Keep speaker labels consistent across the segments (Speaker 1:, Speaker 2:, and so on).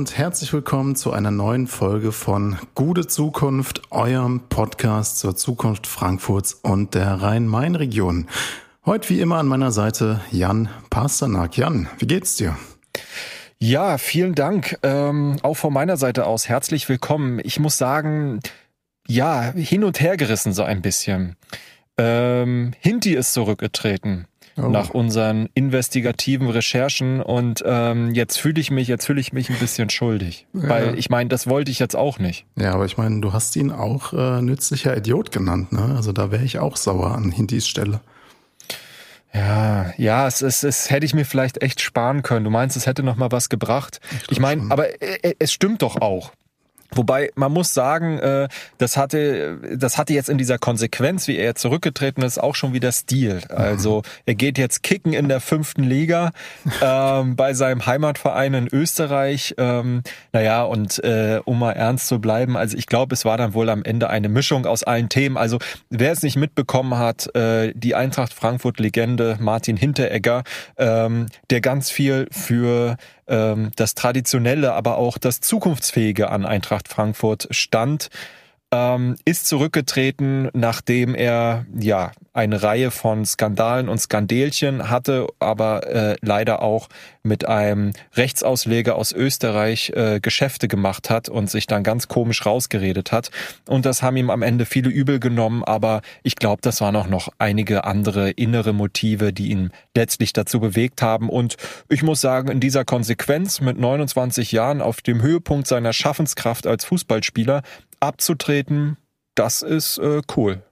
Speaker 1: und herzlich willkommen zu einer neuen Folge von Gute Zukunft, eurem Podcast zur Zukunft Frankfurts und der Rhein-Main-Region. Heute wie immer an meiner Seite Jan Pasternak. Jan, wie geht's dir?
Speaker 2: Ja, vielen Dank. Ähm, auch von meiner Seite aus herzlich willkommen. Ich muss sagen, ja, hin und her gerissen so ein bisschen. Ähm, Hinti ist zurückgetreten oh. nach unseren investigativen Recherchen und ähm, jetzt fühle ich mich, jetzt fühle ich mich ein bisschen schuldig, ja. weil ich meine, das wollte ich jetzt auch nicht.
Speaker 1: Ja, aber ich meine, du hast ihn auch äh, nützlicher Idiot genannt, ne? Also da wäre ich auch sauer an Hintis Stelle.
Speaker 2: Ja, ja, es, es, es hätte ich mir vielleicht echt sparen können. Du meinst, es hätte noch mal was gebracht. Ich, ich meine, aber äh, es stimmt doch auch. Wobei man muss sagen, äh, das hatte, das hatte jetzt in dieser Konsequenz, wie er zurückgetreten ist, auch schon wieder Stil. Also er geht jetzt kicken in der fünften Liga ähm, bei seinem Heimatverein in Österreich. Ähm, naja, und äh, um mal ernst zu bleiben, also ich glaube, es war dann wohl am Ende eine Mischung aus allen Themen. Also wer es nicht mitbekommen hat, äh, die Eintracht Frankfurt-Legende Martin Hinteregger, ähm, der ganz viel für das Traditionelle, aber auch das Zukunftsfähige an Eintracht Frankfurt stand ähm, ist zurückgetreten, nachdem er ja eine Reihe von Skandalen und Skandelchen hatte, aber äh, leider auch mit einem Rechtsausleger aus Österreich äh, Geschäfte gemacht hat und sich dann ganz komisch rausgeredet hat. Und das haben ihm am Ende viele übel genommen, aber ich glaube, das waren auch noch einige andere innere Motive, die ihn letztlich dazu bewegt haben. Und ich muss sagen, in dieser Konsequenz mit 29 Jahren auf dem Höhepunkt seiner Schaffenskraft als Fußballspieler abzutreten, das ist äh, cool.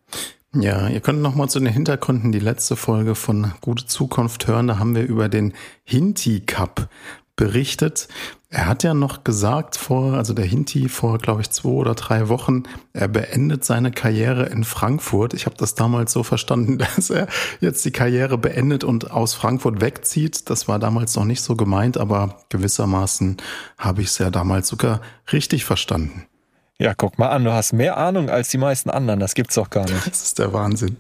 Speaker 1: Ja, ihr könnt noch mal zu den Hintergründen die letzte Folge von Gute Zukunft hören. Da haben wir über den Hinti Cup berichtet. Er hat ja noch gesagt vor, also der Hinti vor, glaube ich, zwei oder drei Wochen, er beendet seine Karriere in Frankfurt. Ich habe das damals so verstanden, dass er jetzt die Karriere beendet und aus Frankfurt wegzieht. Das war damals noch nicht so gemeint, aber gewissermaßen habe ich es ja damals sogar richtig verstanden.
Speaker 2: Ja, guck mal an, du hast mehr Ahnung als die meisten anderen. Das gibt's doch gar nicht.
Speaker 1: Das ist der Wahnsinn.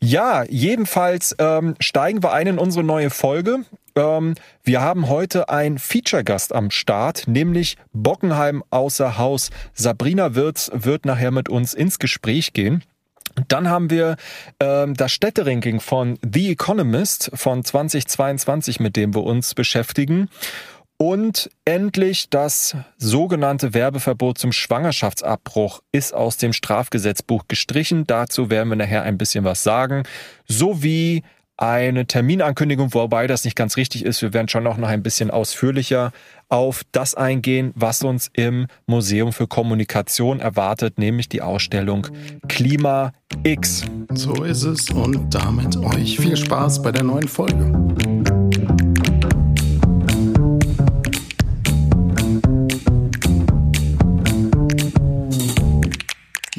Speaker 2: Ja, jedenfalls ähm, steigen wir ein in unsere neue Folge. Ähm, wir haben heute einen Feature-Gast am Start, nämlich Bockenheim außer Haus. Sabrina Wirz wird nachher mit uns ins Gespräch gehen. Dann haben wir ähm, das Städteranking von The Economist von 2022, mit dem wir uns beschäftigen. Und endlich das sogenannte Werbeverbot zum Schwangerschaftsabbruch ist aus dem Strafgesetzbuch gestrichen. Dazu werden wir nachher ein bisschen was sagen. Sowie eine Terminankündigung, wobei das nicht ganz richtig ist. Wir werden schon noch ein bisschen ausführlicher auf das eingehen, was uns im Museum für Kommunikation erwartet, nämlich die Ausstellung Klima X.
Speaker 1: So ist es und damit euch viel Spaß bei der neuen Folge.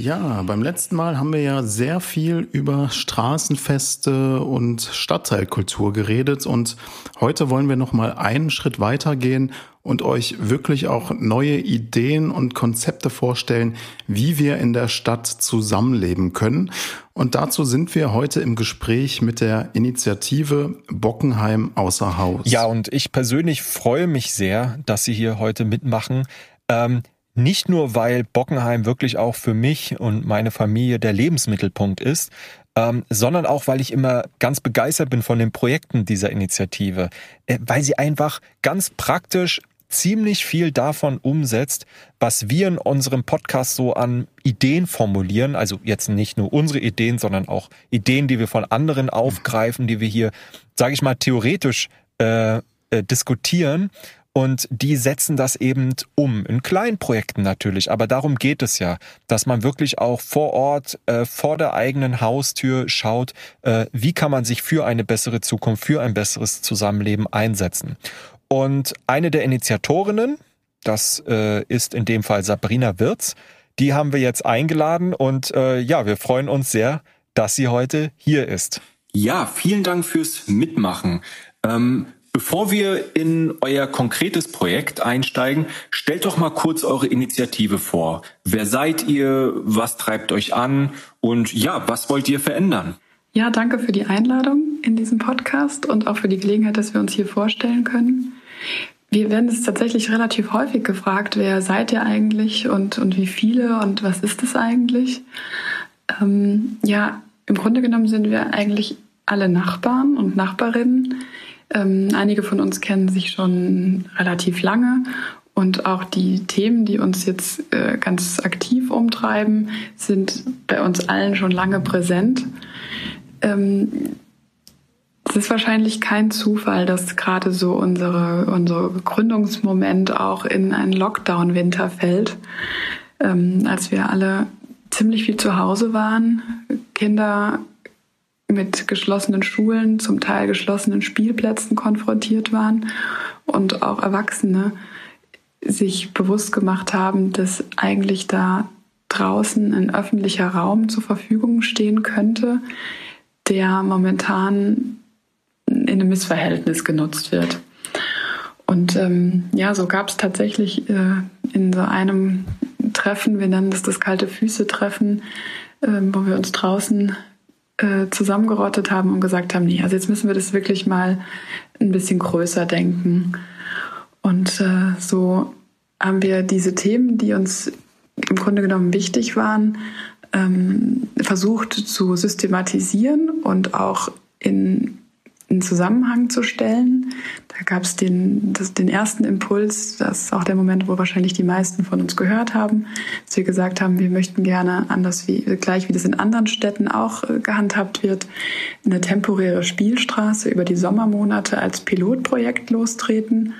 Speaker 1: Ja, beim letzten Mal haben wir ja sehr viel über Straßenfeste und Stadtteilkultur geredet und heute wollen wir noch mal einen Schritt weitergehen und euch wirklich auch neue Ideen und Konzepte vorstellen, wie wir in der Stadt zusammenleben können. Und dazu sind wir heute im Gespräch mit der Initiative Bockenheim außer Haus.
Speaker 2: Ja, und ich persönlich freue mich sehr, dass Sie hier heute mitmachen. Ähm, nicht nur, weil Bockenheim wirklich auch für mich und meine Familie der Lebensmittelpunkt ist, ähm, sondern auch, weil ich immer ganz begeistert bin von den Projekten dieser Initiative, äh, weil sie einfach ganz praktisch ziemlich viel davon umsetzt, was wir in unserem Podcast so an Ideen formulieren. Also jetzt nicht nur unsere Ideen, sondern auch Ideen, die wir von anderen aufgreifen, die wir hier, sage ich mal, theoretisch äh, äh, diskutieren und die setzen das eben um, in kleinen Projekten natürlich. Aber darum geht es ja, dass man wirklich auch vor Ort, äh, vor der eigenen Haustür schaut, äh, wie kann man sich für eine bessere Zukunft, für ein besseres Zusammenleben einsetzen. Und eine der Initiatorinnen, das äh, ist in dem Fall Sabrina Wirz, die haben wir jetzt eingeladen und äh, ja, wir freuen uns sehr, dass sie heute hier ist.
Speaker 3: Ja, vielen Dank fürs Mitmachen. Ähm, Bevor wir in euer konkretes Projekt einsteigen, stellt doch mal kurz eure Initiative vor. Wer seid ihr? Was treibt euch an? Und ja, was wollt ihr verändern?
Speaker 4: Ja, danke für die Einladung in diesem Podcast und auch für die Gelegenheit, dass wir uns hier vorstellen können. wir werden es tatsächlich relativ häufig gefragt, wer seid ihr eigentlich und, und wie viele und was ist es eigentlich? Ähm, ja, im Grunde genommen sind wir eigentlich alle Nachbarn und Nachbarinnen. Ähm, einige von uns kennen sich schon relativ lange und auch die Themen, die uns jetzt äh, ganz aktiv umtreiben, sind bei uns allen schon lange präsent. Ähm, es ist wahrscheinlich kein Zufall, dass gerade so unsere, unser Gründungsmoment auch in einen Lockdown-Winter fällt, ähm, als wir alle ziemlich viel zu Hause waren, Kinder mit geschlossenen Schulen, zum Teil geschlossenen Spielplätzen konfrontiert waren und auch Erwachsene sich bewusst gemacht haben, dass eigentlich da draußen ein öffentlicher Raum zur Verfügung stehen könnte, der momentan in einem Missverhältnis genutzt wird. Und ähm, ja, so gab es tatsächlich äh, in so einem Treffen, wir nennen das das kalte Füße-Treffen, äh, wo wir uns draußen äh, zusammengerottet haben und gesagt haben, nee, also jetzt müssen wir das wirklich mal ein bisschen größer denken. Und äh, so haben wir diese Themen, die uns im Grunde genommen wichtig waren, ähm, versucht zu systematisieren und auch in in Zusammenhang zu stellen. Da gab es den, den ersten Impuls, das ist auch der Moment, wo wahrscheinlich die meisten von uns gehört haben, dass wir gesagt haben, wir möchten gerne anders wie gleich wie das in anderen Städten auch äh, gehandhabt wird, eine temporäre Spielstraße über die Sommermonate als Pilotprojekt lostreten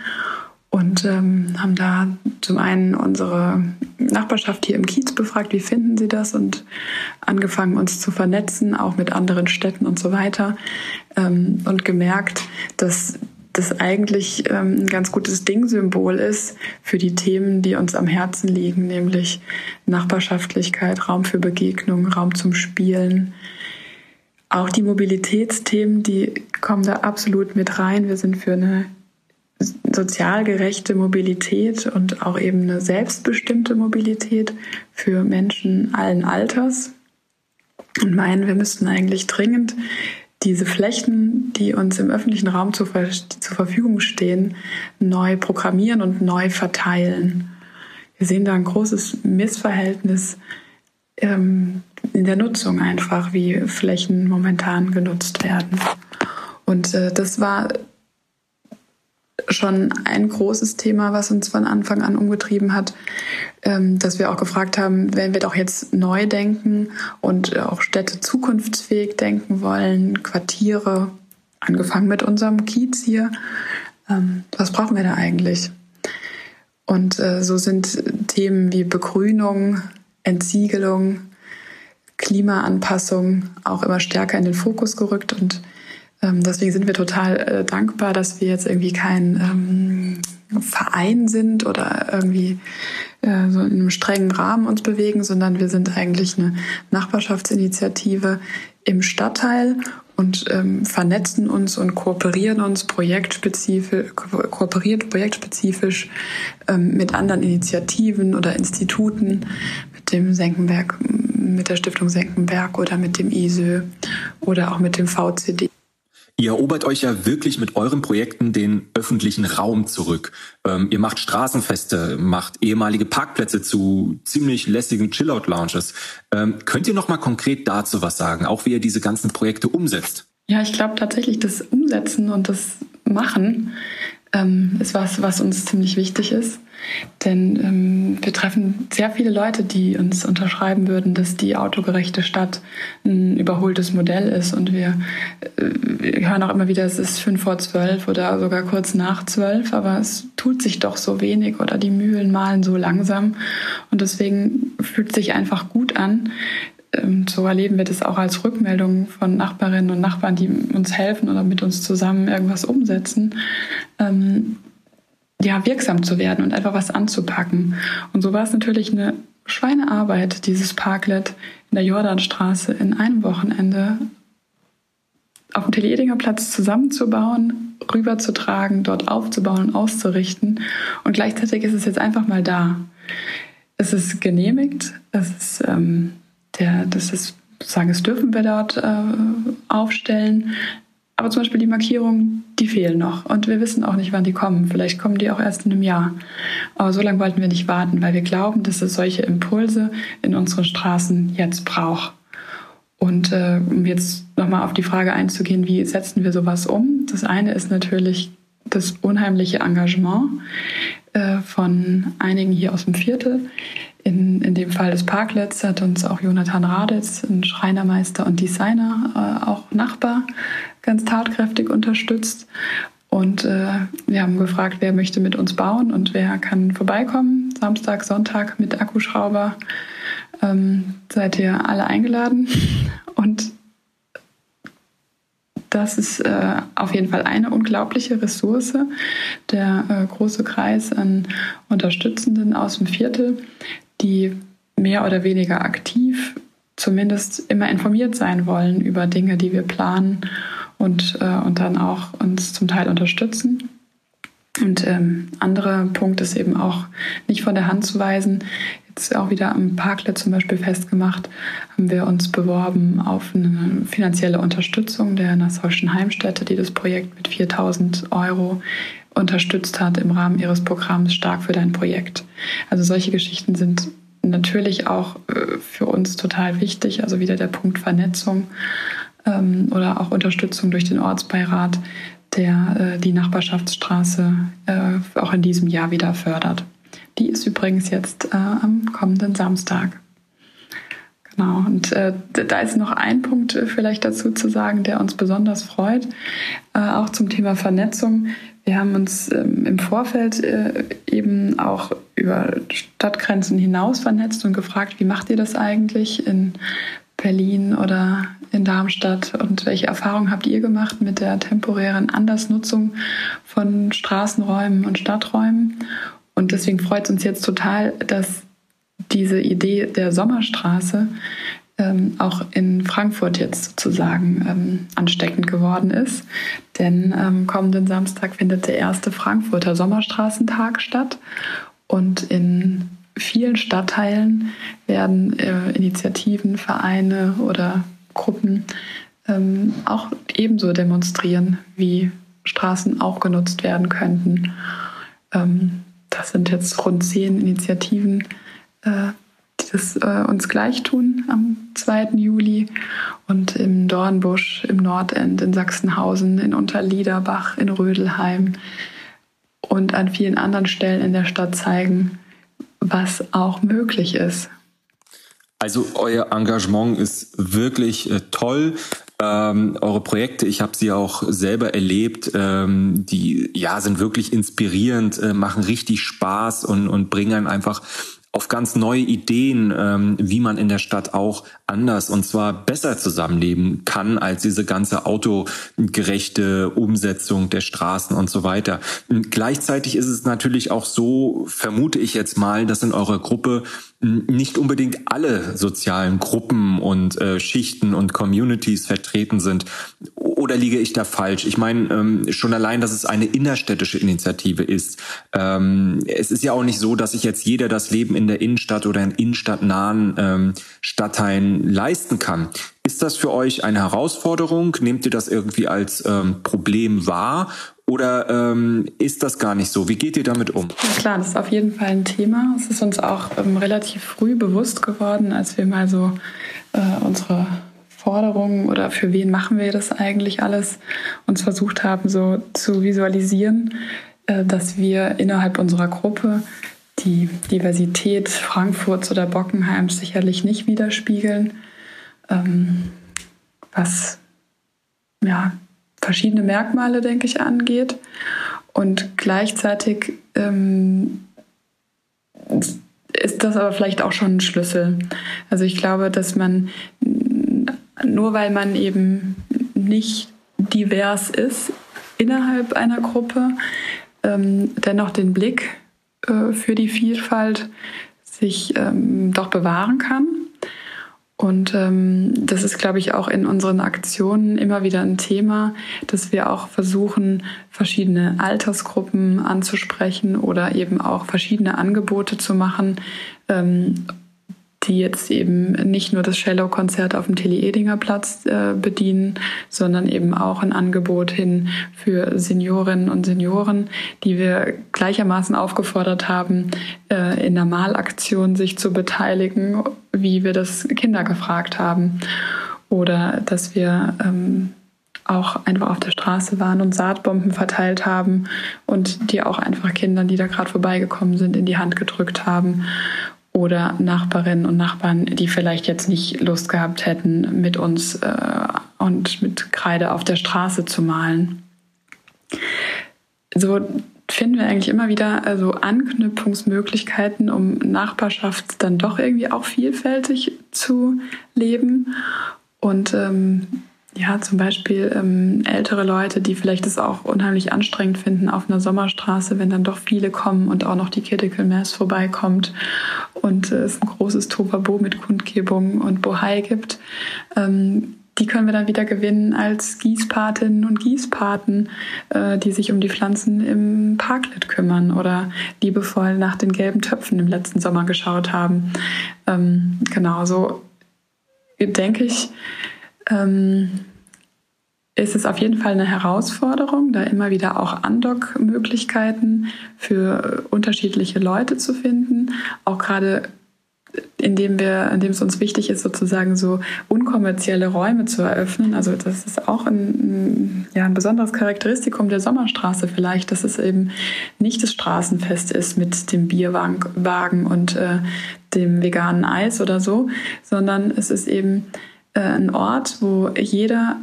Speaker 4: und ähm, haben da zum einen unsere Nachbarschaft hier im Kiez befragt, wie finden sie das und angefangen uns zu vernetzen, auch mit anderen Städten und so weiter ähm, und gemerkt, dass das eigentlich ähm, ein ganz gutes Ding-Symbol ist für die Themen, die uns am Herzen liegen, nämlich Nachbarschaftlichkeit, Raum für Begegnung, Raum zum Spielen. Auch die Mobilitätsthemen, die kommen da absolut mit rein. Wir sind für eine sozial gerechte Mobilität und auch eben eine selbstbestimmte Mobilität für Menschen allen Alters und meinen, wir müssten eigentlich dringend diese Flächen, die uns im öffentlichen Raum zur, zur Verfügung stehen, neu programmieren und neu verteilen. Wir sehen da ein großes Missverhältnis ähm, in der Nutzung einfach, wie Flächen momentan genutzt werden. Und äh, das war schon ein großes Thema, was uns von Anfang an umgetrieben hat, ähm, dass wir auch gefragt haben, wenn wir doch jetzt neu denken und auch Städte zukunftsfähig denken wollen, Quartiere, angefangen mit unserem Kiez hier, ähm, was brauchen wir da eigentlich? Und äh, so sind Themen wie Begrünung, Entsiegelung, Klimaanpassung auch immer stärker in den Fokus gerückt und deswegen sind wir total äh, dankbar, dass wir jetzt irgendwie kein ähm, Verein sind oder irgendwie äh, so in einem strengen Rahmen uns bewegen, sondern wir sind eigentlich eine Nachbarschaftsinitiative im Stadtteil und ähm, vernetzen uns und kooperieren uns projektspezifisch, kooperiert projektspezifisch ähm, mit anderen Initiativen oder Instituten, mit dem Senckenberg, mit der Stiftung Senckenberg oder mit dem ISÖ oder auch mit dem VCD.
Speaker 3: Ihr erobert euch ja wirklich mit euren Projekten den öffentlichen Raum zurück. Ähm, ihr macht Straßenfeste, macht ehemalige Parkplätze zu ziemlich lässigen Chillout-Lounges. Ähm, könnt ihr noch mal konkret dazu was sagen, auch wie ihr diese ganzen Projekte umsetzt?
Speaker 4: Ja, ich glaube tatsächlich, das Umsetzen und das Machen ähm, ist was, was uns ziemlich wichtig ist. Denn ähm, wir treffen sehr viele Leute, die uns unterschreiben würden, dass die autogerechte Stadt ein überholtes Modell ist. Und wir, äh, wir hören auch immer wieder, es ist fünf vor zwölf oder sogar kurz nach zwölf, aber es tut sich doch so wenig oder die Mühlen malen so langsam. Und deswegen fühlt sich einfach gut an, ähm, so erleben wir das auch als Rückmeldung von Nachbarinnen und Nachbarn, die uns helfen oder mit uns zusammen irgendwas umsetzen, ähm, ja, wirksam zu werden und einfach was anzupacken. Und so war es natürlich eine Schweinearbeit, dieses Parklet in der Jordanstraße in einem Wochenende auf dem Tele-Edinger Platz zusammenzubauen, rüberzutragen, dort aufzubauen, auszurichten. Und gleichzeitig ist es jetzt einfach mal da. Es ist genehmigt, es ist, ähm, der, das ist, sagen, es dürfen wir dort äh, aufstellen. Aber zum Beispiel die Markierungen, die fehlen noch. Und wir wissen auch nicht, wann die kommen. Vielleicht kommen die auch erst in einem Jahr. Aber so lange wollten wir nicht warten, weil wir glauben, dass es solche Impulse in unseren Straßen jetzt braucht. Und äh, um jetzt nochmal auf die Frage einzugehen, wie setzen wir sowas um? Das eine ist natürlich das unheimliche Engagement äh, von einigen hier aus dem Viertel. In, in dem Fall des Parklets hat uns auch Jonathan Raditz, ein Schreinermeister und Designer, äh, auch Nachbar, ganz tatkräftig unterstützt. Und äh, wir haben gefragt, wer möchte mit uns bauen und wer kann vorbeikommen. Samstag, Sonntag mit Akkuschrauber. Ähm, seid ihr alle eingeladen. Und das ist äh, auf jeden Fall eine unglaubliche Ressource. Der äh, große Kreis an Unterstützenden aus dem Viertel, die mehr oder weniger aktiv zumindest immer informiert sein wollen über Dinge, die wir planen und, äh, und dann auch uns zum Teil unterstützen. Und ähm, anderer Punkt ist eben auch nicht von der Hand zu weisen. Jetzt auch wieder am Parklet zum Beispiel festgemacht, haben wir uns beworben auf eine finanzielle Unterstützung der Nassauischen Heimstätte, die das Projekt mit 4000 Euro unterstützt hat im Rahmen ihres Programms Stark für dein Projekt. Also solche Geschichten sind natürlich auch äh, für uns total wichtig. Also wieder der Punkt Vernetzung ähm, oder auch Unterstützung durch den Ortsbeirat, der äh, die Nachbarschaftsstraße äh, auch in diesem Jahr wieder fördert. Die ist übrigens jetzt äh, am kommenden Samstag. Genau, und äh, da ist noch ein Punkt äh, vielleicht dazu zu sagen, der uns besonders freut, äh, auch zum Thema Vernetzung. Wir haben uns ähm, im Vorfeld äh, eben auch über Stadtgrenzen hinaus vernetzt und gefragt, wie macht ihr das eigentlich in Berlin oder in Darmstadt und welche Erfahrungen habt ihr gemacht mit der temporären Andersnutzung von Straßenräumen und Stadträumen? Und deswegen freut es uns jetzt total, dass diese Idee der Sommerstraße ähm, auch in Frankfurt jetzt sozusagen ähm, ansteckend geworden ist. Denn ähm, kommenden Samstag findet der erste Frankfurter Sommerstraßentag statt. Und in vielen Stadtteilen werden äh, Initiativen, Vereine oder Gruppen ähm, auch ebenso demonstrieren, wie Straßen auch genutzt werden könnten. Ähm, das sind jetzt rund zehn Initiativen, äh, die das äh, uns gleich tun am 2. Juli und im Dornbusch, im Nordend, in Sachsenhausen, in Unterliederbach, in Rödelheim und an vielen anderen Stellen in der Stadt zeigen, was auch möglich ist.
Speaker 2: Also euer Engagement ist wirklich äh, toll. Ähm, eure Projekte, ich habe sie auch selber erlebt, ähm, die ja sind wirklich inspirierend, äh, machen richtig Spaß und, und bringen einfach auf ganz neue Ideen, ähm, wie man in der Stadt auch anders und zwar besser zusammenleben kann als diese ganze autogerechte Umsetzung der Straßen und so weiter. Und gleichzeitig ist es natürlich auch so, vermute ich jetzt mal, dass in eurer Gruppe nicht unbedingt alle sozialen Gruppen und äh, Schichten und Communities vertreten sind. Oder liege ich da falsch? Ich meine, ähm, schon allein, dass es eine innerstädtische Initiative ist. Ähm, es ist ja auch nicht so, dass sich jetzt jeder das Leben in der Innenstadt oder in innenstadtnahen ähm, Stadtteilen leisten kann. Ist das für euch eine Herausforderung? Nehmt ihr das irgendwie als ähm, Problem wahr? Oder ähm, ist das gar nicht so? Wie geht ihr damit um?
Speaker 4: Ja klar, das ist auf jeden Fall ein Thema. Es ist uns auch ähm, relativ früh bewusst geworden, als wir mal so äh, unsere Forderungen oder für wen machen wir das eigentlich alles uns versucht haben, so zu visualisieren, äh, dass wir innerhalb unserer Gruppe die Diversität Frankfurts oder Bockenheims sicherlich nicht widerspiegeln. Ähm, was ja, verschiedene Merkmale, denke ich, angeht. Und gleichzeitig ähm, ist das aber vielleicht auch schon ein Schlüssel. Also ich glaube, dass man nur weil man eben nicht divers ist innerhalb einer Gruppe, ähm, dennoch den Blick äh, für die Vielfalt sich ähm, doch bewahren kann. Und ähm, das ist, glaube ich, auch in unseren Aktionen immer wieder ein Thema, dass wir auch versuchen, verschiedene Altersgruppen anzusprechen oder eben auch verschiedene Angebote zu machen, ähm, die jetzt eben nicht nur das Cello-Konzert auf dem Tele-Edinger Platz äh, bedienen, sondern eben auch ein Angebot hin für Seniorinnen und Senioren, die wir gleichermaßen aufgefordert haben, äh, in der Malaktion sich zu beteiligen, wie wir das Kinder gefragt haben. Oder dass wir ähm, auch einfach auf der Straße waren und Saatbomben verteilt haben und die auch einfach Kindern, die da gerade vorbeigekommen sind, in die Hand gedrückt haben. Oder Nachbarinnen und Nachbarn, die vielleicht jetzt nicht Lust gehabt hätten, mit uns äh, und mit Kreide auf der Straße zu malen. So finden wir eigentlich immer wieder also Anknüpfungsmöglichkeiten, um Nachbarschaft dann doch irgendwie auch vielfältig zu leben. Und ähm, ja, zum Beispiel ähm, ältere Leute, die vielleicht es auch unheimlich anstrengend finden auf einer Sommerstraße, wenn dann doch viele kommen und auch noch die Critical Mass vorbeikommt und äh, es ein großes Tobabo mit Kundgebungen und Bohai gibt. Ähm, die können wir dann wieder gewinnen als Gießpatinnen und Gießpaten, äh, die sich um die Pflanzen im Parklet kümmern oder liebevoll nach den gelben Töpfen im letzten Sommer geschaut haben. Ähm, genau so denke ich, ähm, ist es auf jeden Fall eine Herausforderung, da immer wieder auch Andock-Möglichkeiten für unterschiedliche Leute zu finden. Auch gerade indem wir, indem es uns wichtig ist, sozusagen so unkommerzielle Räume zu eröffnen. Also das ist auch ein, ja, ein besonderes Charakteristikum der Sommerstraße vielleicht, dass es eben nicht das Straßenfest ist mit dem Bierwagen und äh, dem veganen Eis oder so, sondern es ist eben äh, ein Ort, wo jeder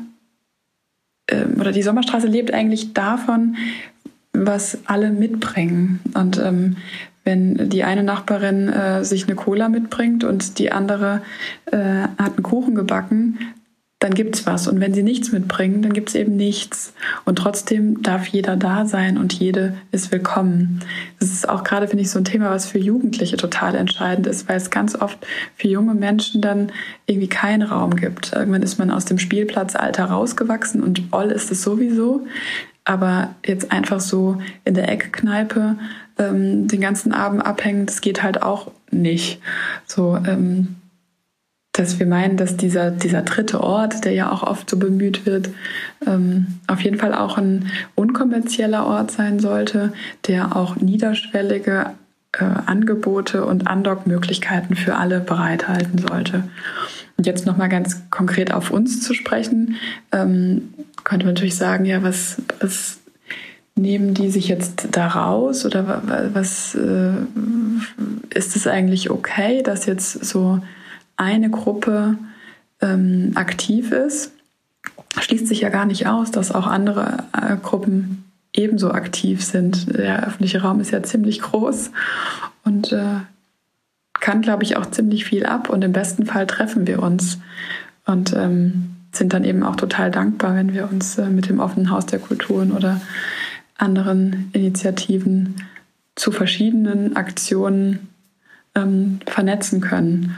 Speaker 4: äh, oder die Sommerstraße lebt eigentlich davon, was alle mitbringen. Und ähm, wenn die eine Nachbarin äh, sich eine Cola mitbringt und die andere äh, hat einen Kuchen gebacken, dann gibt's was. Und wenn sie nichts mitbringen, dann gibt's eben nichts. Und trotzdem darf jeder da sein und jede ist willkommen. Das ist auch gerade, finde ich, so ein Thema, was für Jugendliche total entscheidend ist, weil es ganz oft für junge Menschen dann irgendwie keinen Raum gibt. Irgendwann ist man aus dem Spielplatzalter rausgewachsen und all ist es sowieso. Aber jetzt einfach so in der Eckkneipe ähm, den ganzen Abend abhängen, das geht halt auch nicht. So, ähm, dass wir meinen, dass dieser, dieser dritte Ort, der ja auch oft so bemüht wird, ähm, auf jeden Fall auch ein unkommerzieller Ort sein sollte, der auch niederschwellige äh, Angebote und Andockmöglichkeiten für alle bereithalten sollte. Und jetzt nochmal ganz konkret auf uns zu sprechen, ähm, könnte man natürlich sagen, ja, was, was nehmen die sich jetzt da raus oder was äh, ist es eigentlich okay, dass jetzt so eine Gruppe ähm, aktiv ist? Schließt sich ja gar nicht aus, dass auch andere äh, Gruppen ebenso aktiv sind. Der öffentliche Raum ist ja ziemlich groß und äh, kann, glaube ich, auch ziemlich viel ab. Und im besten Fall treffen wir uns und ähm, sind dann eben auch total dankbar, wenn wir uns äh, mit dem offenen Haus der Kulturen oder anderen Initiativen zu verschiedenen Aktionen ähm, vernetzen können.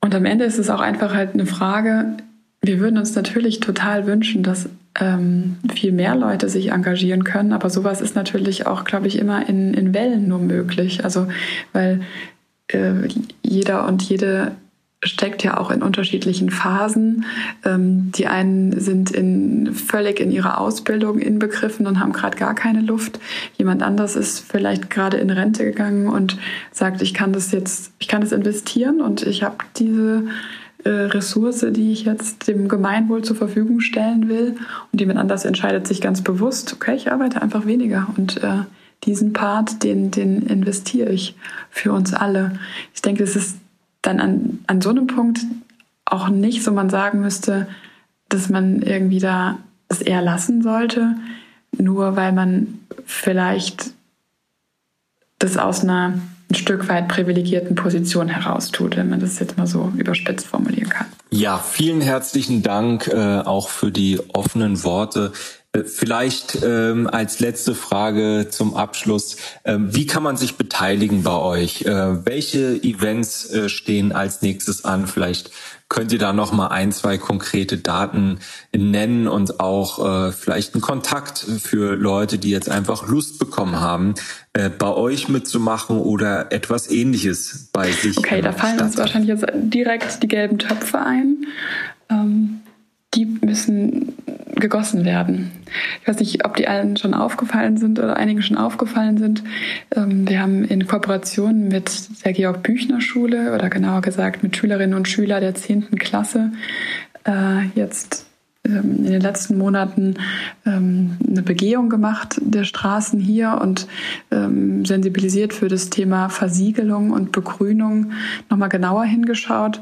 Speaker 4: Und am Ende ist es auch einfach halt eine Frage, wir würden uns natürlich total wünschen, dass ähm, viel mehr Leute sich engagieren können, aber sowas ist natürlich auch, glaube ich, immer in, in Wellen nur möglich. Also weil äh, jeder und jede steckt ja auch in unterschiedlichen Phasen. Ähm, die einen sind in, völlig in ihrer Ausbildung inbegriffen und haben gerade gar keine Luft. Jemand anders ist vielleicht gerade in Rente gegangen und sagt, ich kann das jetzt, ich kann das investieren und ich habe diese äh, Ressource, die ich jetzt dem Gemeinwohl zur Verfügung stellen will. Und jemand anders entscheidet sich ganz bewusst, okay, ich arbeite einfach weniger und äh, diesen Part, den, den investiere ich für uns alle. Ich denke, es ist dann an, an so einem Punkt auch nicht so man sagen müsste, dass man irgendwie da es eher lassen sollte, nur weil man vielleicht das aus einer ein Stück weit privilegierten Position heraus tut, wenn man das jetzt mal so überspitzt formulieren kann.
Speaker 3: Ja, vielen herzlichen Dank äh, auch für die offenen Worte. Äh, vielleicht ähm, als letzte Frage zum Abschluss. Ähm, wie kann man sich beteiligen bei euch? Äh, welche Events äh, stehen als nächstes an? Vielleicht könnt ihr da noch mal ein, zwei konkrete Daten nennen und auch äh, vielleicht einen Kontakt für Leute, die jetzt einfach Lust bekommen haben, äh, bei euch mitzumachen oder etwas Ähnliches bei sich.
Speaker 4: Okay, da fallen uns wahrscheinlich jetzt direkt die gelben Töpfe ein. Ähm, die müssen gegossen werden. Ich weiß nicht, ob die allen schon aufgefallen sind oder einigen schon aufgefallen sind. Ähm, wir haben in Kooperation mit der Georg Büchner Schule oder genauer gesagt mit Schülerinnen und Schülern der 10. Klasse äh, jetzt ähm, in den letzten Monaten ähm, eine Begehung gemacht der Straßen hier und sensibilisiert für das Thema Versiegelung und Begrünung nochmal genauer hingeschaut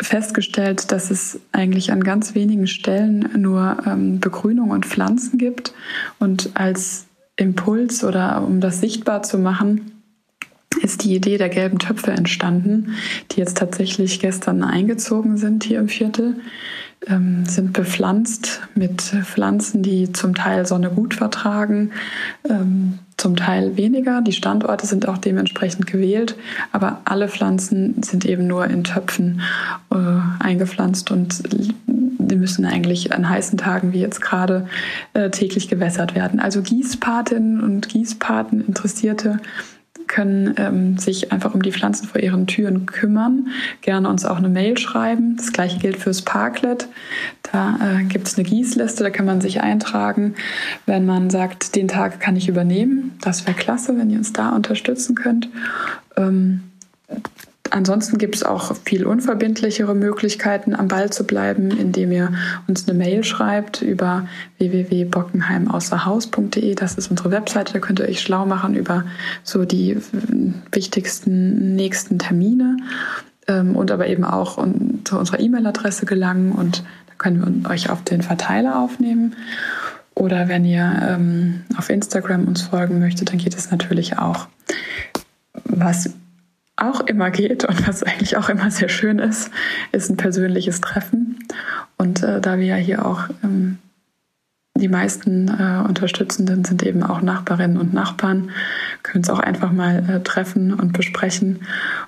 Speaker 4: festgestellt, dass es eigentlich an ganz wenigen Stellen nur ähm, Begrünung und Pflanzen gibt. Und als Impuls oder um das sichtbar zu machen, ist die Idee der gelben Töpfe entstanden, die jetzt tatsächlich gestern eingezogen sind hier im Viertel, ähm, sind bepflanzt mit Pflanzen, die zum Teil Sonne gut vertragen, ähm, zum Teil weniger. Die Standorte sind auch dementsprechend gewählt, aber alle Pflanzen sind eben nur in Töpfen äh, eingepflanzt und die müssen eigentlich an heißen Tagen wie jetzt gerade äh, täglich gewässert werden. Also Gießpatinnen und Gießpaten, Interessierte können ähm, sich einfach um die Pflanzen vor ihren Türen kümmern, gerne uns auch eine Mail schreiben. Das gleiche gilt fürs Parklet. Da äh, gibt es eine Gießliste, da kann man sich eintragen, wenn man sagt, den Tag kann ich übernehmen. Das wäre klasse, wenn ihr uns da unterstützen könnt. Ähm, Ansonsten gibt es auch viel unverbindlichere Möglichkeiten, am Ball zu bleiben, indem ihr uns eine Mail schreibt über www.bockenheimaußerhaus.de. Das ist unsere Webseite. Da könnt ihr euch schlau machen über so die wichtigsten nächsten Termine ähm, und aber eben auch zu unserer E-Mail-Adresse gelangen und da können wir euch auf den Verteiler aufnehmen. Oder wenn ihr ähm, auf Instagram uns folgen möchtet, dann geht es natürlich auch. Was auch immer geht und was eigentlich auch immer sehr schön ist, ist ein persönliches Treffen. Und äh, da wir ja hier auch ähm, die meisten äh, Unterstützenden sind eben auch Nachbarinnen und Nachbarn, können uns auch einfach mal äh, treffen und besprechen.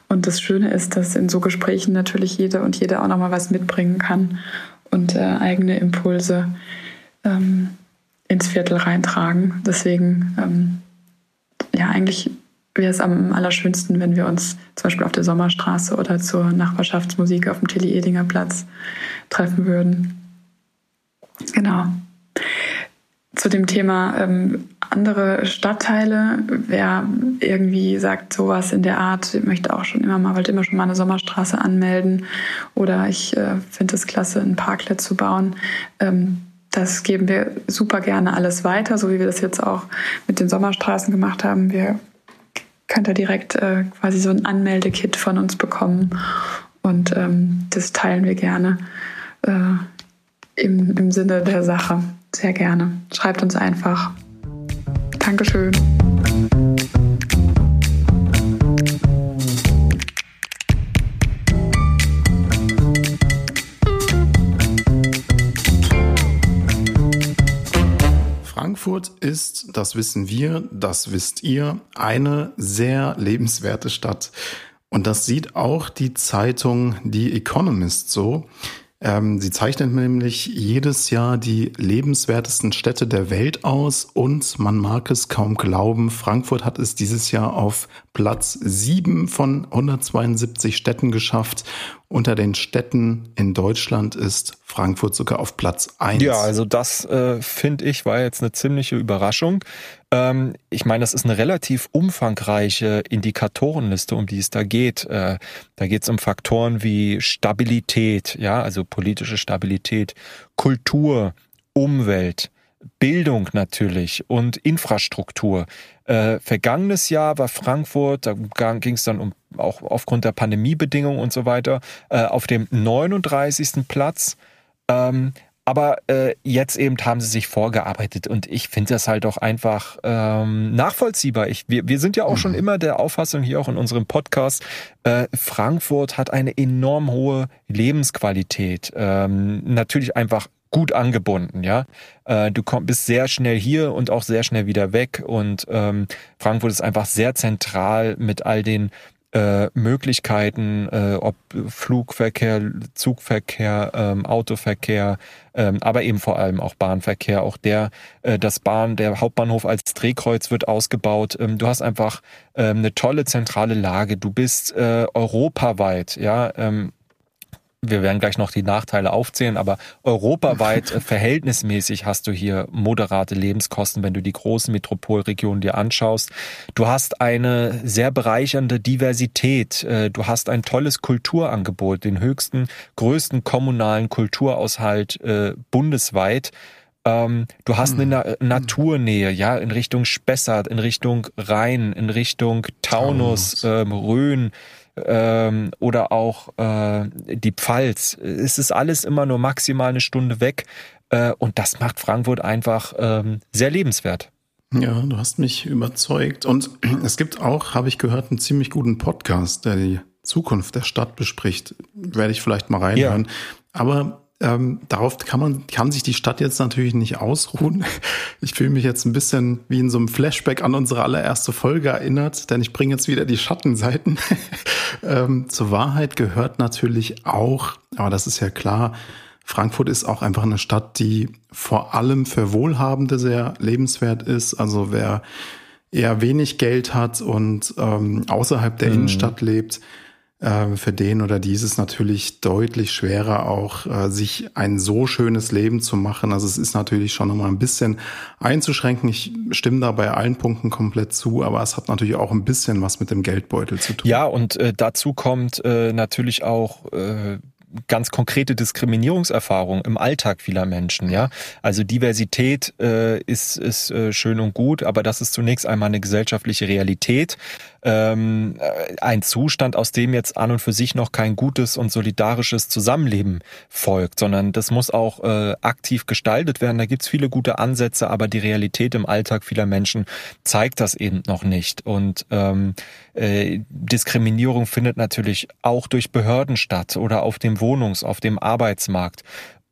Speaker 4: Und das Schöne ist, dass in so Gesprächen natürlich jeder und jede auch nochmal was mitbringen kann und äh, eigene Impulse ähm, ins Viertel reintragen. Deswegen, ähm, ja, eigentlich wäre es am allerschönsten, wenn wir uns zum Beispiel auf der Sommerstraße oder zur Nachbarschaftsmusik auf dem Tilly-Edinger Platz treffen würden. Genau. Zu dem Thema ähm, andere Stadtteile, wer irgendwie sagt, sowas in der Art, möchte auch schon immer mal, wollte immer schon mal eine Sommerstraße anmelden oder ich äh, finde es klasse, ein Parklet zu bauen. Ähm, das geben wir super gerne alles weiter, so wie wir das jetzt auch mit den Sommerstraßen gemacht haben. Wir könnt ihr direkt äh, quasi so ein Anmeldekit von uns bekommen. Und ähm, das teilen wir gerne äh, im, im Sinne der Sache. Sehr gerne. Schreibt uns einfach. Dankeschön.
Speaker 1: Frankfurt ist, das wissen wir, das wisst ihr, eine sehr lebenswerte Stadt. Und das sieht auch die Zeitung The Economist so. Ähm, sie zeichnet nämlich jedes Jahr die lebenswertesten Städte der Welt aus und man mag es kaum glauben, Frankfurt hat es dieses Jahr auf Platz 7 von 172 Städten geschafft. Unter den Städten in Deutschland ist Frankfurt sogar auf Platz 1.
Speaker 2: Ja, also das äh, finde ich war jetzt eine ziemliche Überraschung. Ähm, ich meine, das ist eine relativ umfangreiche Indikatorenliste, um die es da geht. Äh, da geht es um Faktoren wie Stabilität, ja, also politische Stabilität, Kultur, Umwelt, Bildung natürlich und Infrastruktur. Äh, vergangenes Jahr war Frankfurt, da ging es dann um auch aufgrund der Pandemiebedingungen und so weiter, äh, auf dem 39. Platz. Ähm, aber äh, jetzt eben haben sie sich vorgearbeitet und ich finde das halt auch einfach ähm, nachvollziehbar. Ich, wir, wir sind ja auch mhm. schon immer der Auffassung hier auch in unserem Podcast, äh, Frankfurt hat eine enorm hohe Lebensqualität. Ähm, natürlich einfach gut angebunden, ja. Äh, du komm, bist sehr schnell hier und auch sehr schnell wieder weg und ähm, Frankfurt ist einfach sehr zentral mit all den äh, Möglichkeiten, äh, ob Flugverkehr, Zugverkehr, ähm, Autoverkehr, ähm, aber eben vor allem auch Bahnverkehr. Auch der, äh, das Bahn, der Hauptbahnhof als Drehkreuz wird ausgebaut. Ähm, du hast einfach ähm, eine tolle zentrale Lage. Du bist äh, europaweit, ja. Ähm, wir werden gleich noch die Nachteile aufzählen, aber europaweit äh, verhältnismäßig hast du hier moderate Lebenskosten, wenn du die großen Metropolregionen dir anschaust. Du hast eine sehr bereichernde Diversität. Äh, du hast ein tolles Kulturangebot, den höchsten, größten kommunalen Kulturaushalt äh, bundesweit. Ähm, du hast eine hm. Na Naturnähe, ja, in Richtung Spessart, in Richtung Rhein, in Richtung Taunus, Taunus. Ähm, Rhön ähm, oder auch äh, die Pfalz. Es ist alles immer nur maximal eine Stunde weg äh, und das macht Frankfurt einfach ähm, sehr lebenswert.
Speaker 1: Ja, du hast mich überzeugt. Und es gibt auch, habe ich gehört, einen ziemlich guten Podcast, der die Zukunft der Stadt bespricht. Werde ich vielleicht mal reinhören. Ja. Aber ähm, darauf kann man, kann sich die Stadt jetzt natürlich nicht ausruhen. Ich fühle mich jetzt ein bisschen wie in so einem Flashback an unsere allererste Folge erinnert, denn ich bringe jetzt wieder die Schattenseiten. ähm, zur Wahrheit gehört natürlich auch, aber das ist ja klar, Frankfurt ist auch einfach eine Stadt, die vor allem für Wohlhabende sehr lebenswert ist. Also wer eher wenig Geld hat und ähm, außerhalb der mhm. Innenstadt lebt, für den oder dieses natürlich deutlich schwerer auch, äh, sich ein so schönes Leben zu machen. Also es ist natürlich schon nochmal ein bisschen einzuschränken. Ich stimme da bei allen Punkten komplett zu, aber es hat natürlich auch ein bisschen was mit dem Geldbeutel zu tun.
Speaker 2: Ja, und äh, dazu kommt äh, natürlich auch äh, ganz konkrete Diskriminierungserfahrung im Alltag vieler Menschen. Ja, also Diversität äh, ist ist äh, schön und gut, aber das ist zunächst einmal eine gesellschaftliche Realität, ähm, äh, ein Zustand, aus dem jetzt an und für sich noch kein gutes und solidarisches Zusammenleben folgt, sondern das muss auch äh, aktiv gestaltet werden. Da gibt's viele gute Ansätze, aber die Realität im Alltag vieler Menschen zeigt das eben noch nicht. Und ähm, äh, Diskriminierung findet natürlich auch durch Behörden statt oder auf dem Wohnungs-, auf dem Arbeitsmarkt.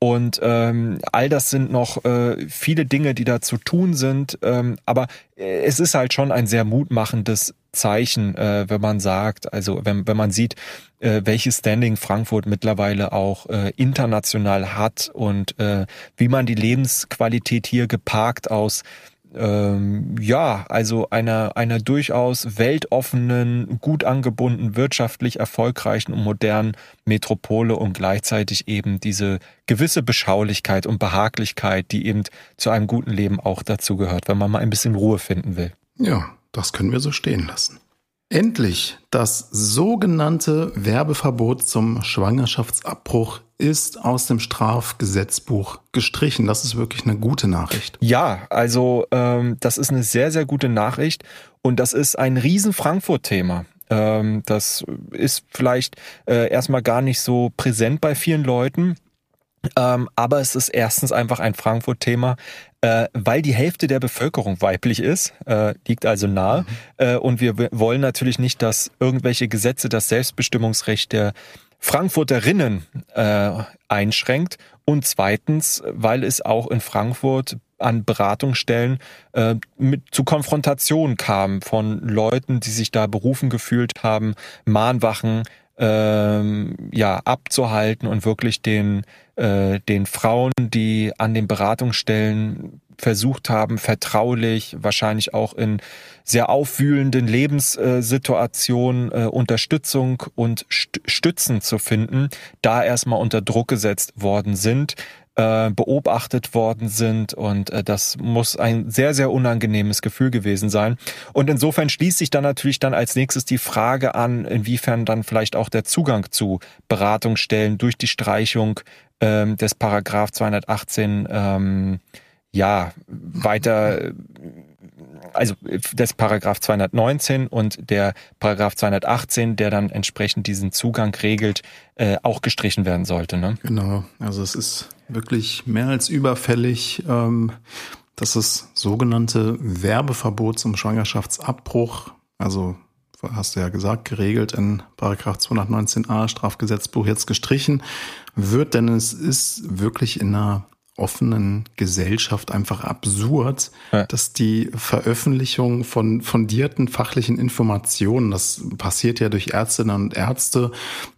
Speaker 2: Und ähm, all das sind noch äh, viele Dinge, die da zu tun sind. Ähm, aber äh, es ist halt schon ein sehr mutmachendes Zeichen, äh, wenn man sagt, also wenn, wenn man sieht, äh, welches Standing Frankfurt mittlerweile auch äh, international hat und äh, wie man die Lebensqualität hier geparkt aus ähm, ja, also einer, einer durchaus weltoffenen, gut angebundenen, wirtschaftlich erfolgreichen und modernen Metropole und gleichzeitig eben diese gewisse Beschaulichkeit und Behaglichkeit, die eben zu einem guten Leben auch dazu gehört, wenn man mal ein bisschen Ruhe finden will.
Speaker 1: Ja, das können wir so stehen lassen. Endlich das sogenannte Werbeverbot zum Schwangerschaftsabbruch ist aus dem Strafgesetzbuch gestrichen. Das ist wirklich eine gute Nachricht.
Speaker 2: Ja, also ähm, das ist eine sehr, sehr gute Nachricht und das ist ein riesen Frankfurt-Thema. Ähm, das ist vielleicht äh, erstmal gar nicht so präsent bei vielen Leuten. Ähm, aber es ist erstens einfach ein Frankfurt-Thema, äh, weil die Hälfte der Bevölkerung weiblich ist, äh, liegt also nahe. Mhm. Äh, und wir wollen natürlich nicht, dass irgendwelche Gesetze das Selbstbestimmungsrecht der Frankfurterinnen äh, einschränkt. Und zweitens, weil es auch in Frankfurt an Beratungsstellen äh, mit zu Konfrontation kam von Leuten, die sich da berufen gefühlt haben, Mahnwachen ähm, ja abzuhalten und wirklich den äh, den Frauen, die an den Beratungsstellen versucht haben, vertraulich, wahrscheinlich auch in sehr aufwühlenden Lebenssituationen äh, Unterstützung und Stützen zu finden, da erstmal unter Druck gesetzt worden sind äh, beobachtet worden sind und äh, das muss ein sehr, sehr unangenehmes Gefühl gewesen sein. Und insofern schließt sich dann natürlich dann als nächstes die Frage an, inwiefern dann vielleicht auch der Zugang zu Beratungsstellen durch die Streichung ähm, des Paragraph 218 ähm, ja weiter also des Paragraph 219 und der Paragraph 218, der dann entsprechend diesen Zugang regelt, äh, auch gestrichen werden sollte. Ne?
Speaker 1: Genau, also es ist wirklich mehr als überfällig, ähm, dass das sogenannte Werbeverbot zum Schwangerschaftsabbruch, also hast du ja gesagt, geregelt in Paragraph 219a Strafgesetzbuch jetzt gestrichen. Wird, denn es ist wirklich in einer offenen Gesellschaft einfach absurd, ja. dass die Veröffentlichung von fundierten fachlichen Informationen, das passiert ja durch Ärztinnen und Ärzte,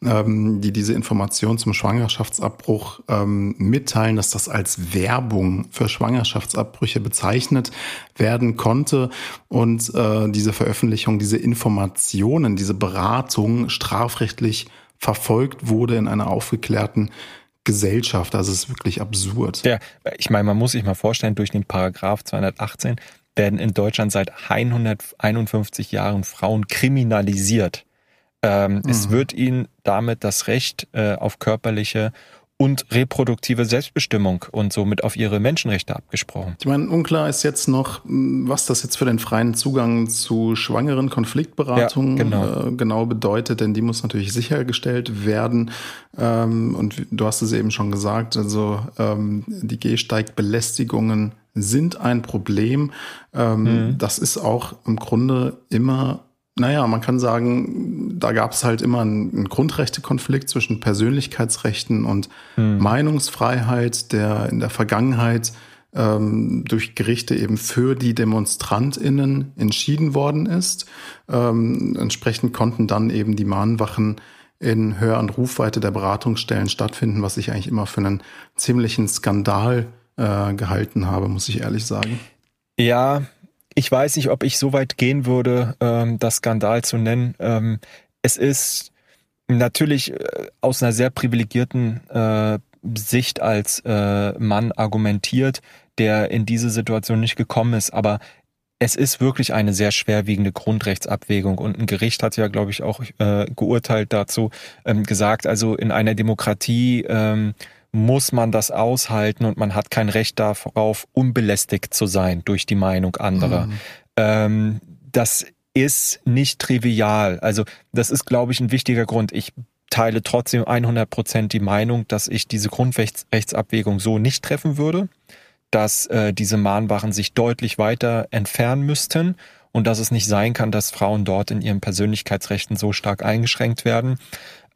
Speaker 1: ähm, die diese Informationen zum Schwangerschaftsabbruch ähm, mitteilen, dass das als Werbung für Schwangerschaftsabbrüche bezeichnet werden konnte und äh, diese Veröffentlichung, diese Informationen, diese Beratung strafrechtlich verfolgt wurde in einer aufgeklärten Gesellschaft. Also es ist wirklich absurd.
Speaker 2: Ja, ich meine, man muss sich mal vorstellen, durch den Paragraph 218 werden in Deutschland seit 151 Jahren Frauen kriminalisiert. Ähm, mhm. Es wird ihnen damit das Recht äh, auf körperliche und reproduktive Selbstbestimmung und somit auf ihre Menschenrechte abgesprochen.
Speaker 1: Ich meine, unklar ist jetzt noch, was das jetzt für den freien Zugang zu schwangeren Konfliktberatungen ja, genau. Äh, genau. bedeutet, denn die muss natürlich sichergestellt werden. Ähm, und du hast es eben schon gesagt, also ähm, die Gehsteigbelästigungen sind ein Problem. Ähm, mhm. Das ist auch im Grunde immer naja, man kann sagen, da gab es halt immer einen, Grundrechtekonflikt zwischen Persönlichkeitsrechten und hm. Meinungsfreiheit, der in der Vergangenheit ähm, durch Gerichte eben für die DemonstrantInnen entschieden worden ist. Ähm, entsprechend konnten dann eben die Mahnwachen in Hör- und Rufweite der Beratungsstellen stattfinden, was ich eigentlich immer für einen ziemlichen Skandal äh, gehalten habe, muss ich ehrlich sagen.
Speaker 2: Ja, ich weiß nicht, ob ich so weit gehen würde, ähm, das Skandal zu nennen. Ähm, es ist natürlich äh, aus einer sehr privilegierten äh, Sicht als äh, Mann argumentiert, der in diese Situation nicht gekommen ist, aber es ist wirklich eine sehr schwerwiegende Grundrechtsabwägung und ein Gericht hat ja, glaube ich, auch äh, geurteilt dazu, ähm, gesagt, also in einer Demokratie ähm, muss man das aushalten und man hat kein Recht darauf, unbelästigt zu sein durch die Meinung anderer. Mhm. Ähm, das ist nicht trivial. Also das ist, glaube ich, ein wichtiger Grund. Ich teile trotzdem 100 Prozent die Meinung, dass ich diese Grundrechtsabwägung so nicht treffen würde, dass äh, diese Mahnwachen sich deutlich weiter entfernen müssten und dass es nicht sein kann, dass Frauen dort in ihren Persönlichkeitsrechten so stark eingeschränkt werden.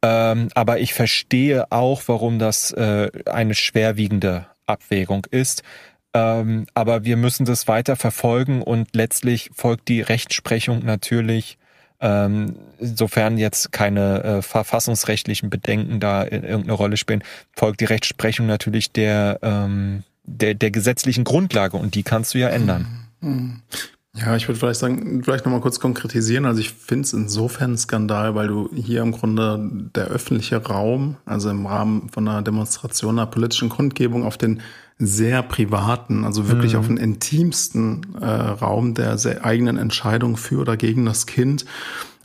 Speaker 2: Ähm, aber ich verstehe auch, warum das äh, eine schwerwiegende Abwägung ist. Ähm, aber wir müssen das weiter verfolgen und letztlich folgt die Rechtsprechung natürlich, ähm, sofern jetzt keine äh, verfassungsrechtlichen Bedenken da in irgendeine Rolle spielen, folgt die Rechtsprechung natürlich der, ähm, der, der gesetzlichen Grundlage und die kannst du ja ändern.
Speaker 1: Mhm. Ja, ich würde vielleicht sagen, vielleicht nochmal kurz konkretisieren. Also ich finde es insofern ein Skandal, weil du hier im Grunde der öffentliche Raum, also im Rahmen von einer Demonstration, einer politischen Kundgebung auf den sehr privaten, also wirklich mhm. auf den intimsten äh, Raum der sehr eigenen Entscheidung für oder gegen das Kind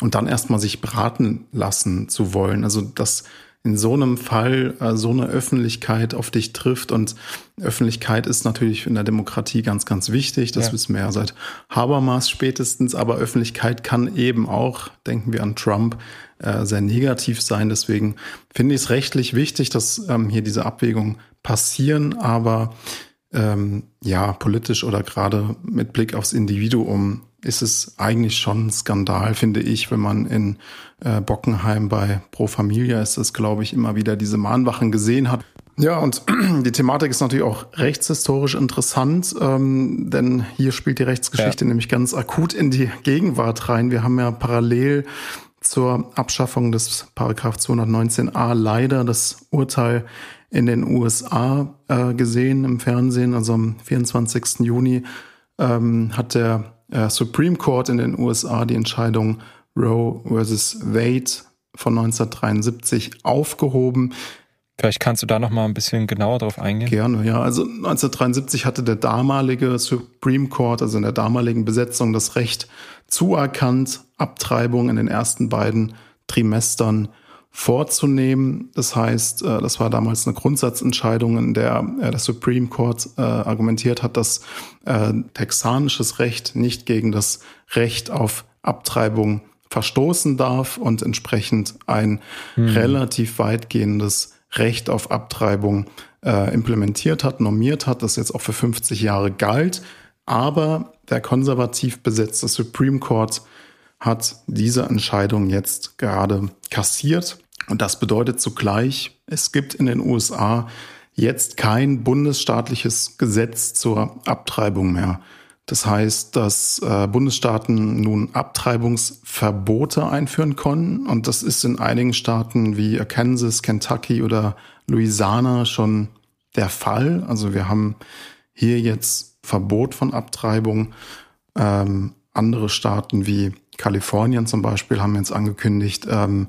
Speaker 1: und dann erstmal sich beraten lassen zu wollen. Also das in so einem Fall äh, so eine Öffentlichkeit auf dich trifft. Und Öffentlichkeit ist natürlich in der Demokratie ganz, ganz wichtig. Das ja. wissen wir ja seit Habermas spätestens. Aber Öffentlichkeit kann eben auch, denken wir an Trump, äh, sehr negativ sein. Deswegen finde ich es rechtlich wichtig, dass ähm, hier diese Abwägungen passieren. Aber ähm, ja, politisch oder gerade mit Blick aufs Individuum ist es eigentlich schon ein Skandal, finde ich, wenn man in äh, Bockenheim bei Pro Familia ist es, glaube ich, immer wieder diese Mahnwachen gesehen hat. Ja, und die Thematik ist natürlich auch rechtshistorisch interessant, ähm, denn hier spielt die Rechtsgeschichte ja. nämlich ganz akut in die Gegenwart rein. Wir haben ja parallel zur Abschaffung des Paragraph 219a leider das Urteil in den USA äh, gesehen im Fernsehen. Also am 24. Juni ähm, hat der äh, Supreme Court in den USA die Entscheidung Roe versus Wade von 1973 aufgehoben.
Speaker 2: Vielleicht kannst du da noch mal ein bisschen genauer drauf eingehen.
Speaker 1: Gerne, ja. Also 1973 hatte der damalige Supreme Court, also in der damaligen Besetzung, das Recht zuerkannt, Abtreibung in den ersten beiden Trimestern vorzunehmen. Das heißt, äh, das war damals eine Grundsatzentscheidung, in der äh, der Supreme Court äh, argumentiert hat, dass texanisches Recht nicht gegen das Recht auf Abtreibung verstoßen darf und entsprechend ein hm. relativ weitgehendes Recht auf Abtreibung implementiert hat, normiert hat, das jetzt auch für 50 Jahre galt. Aber der konservativ besetzte Supreme Court hat diese Entscheidung jetzt gerade kassiert und das bedeutet zugleich, es gibt in den USA jetzt kein bundesstaatliches Gesetz zur Abtreibung mehr. Das heißt, dass äh, Bundesstaaten nun Abtreibungsverbote einführen können. Und das ist in einigen Staaten wie Kansas, Kentucky oder Louisiana schon der Fall. Also wir haben hier jetzt Verbot von Abtreibung. Ähm, andere Staaten wie Kalifornien zum Beispiel haben jetzt angekündigt, ähm,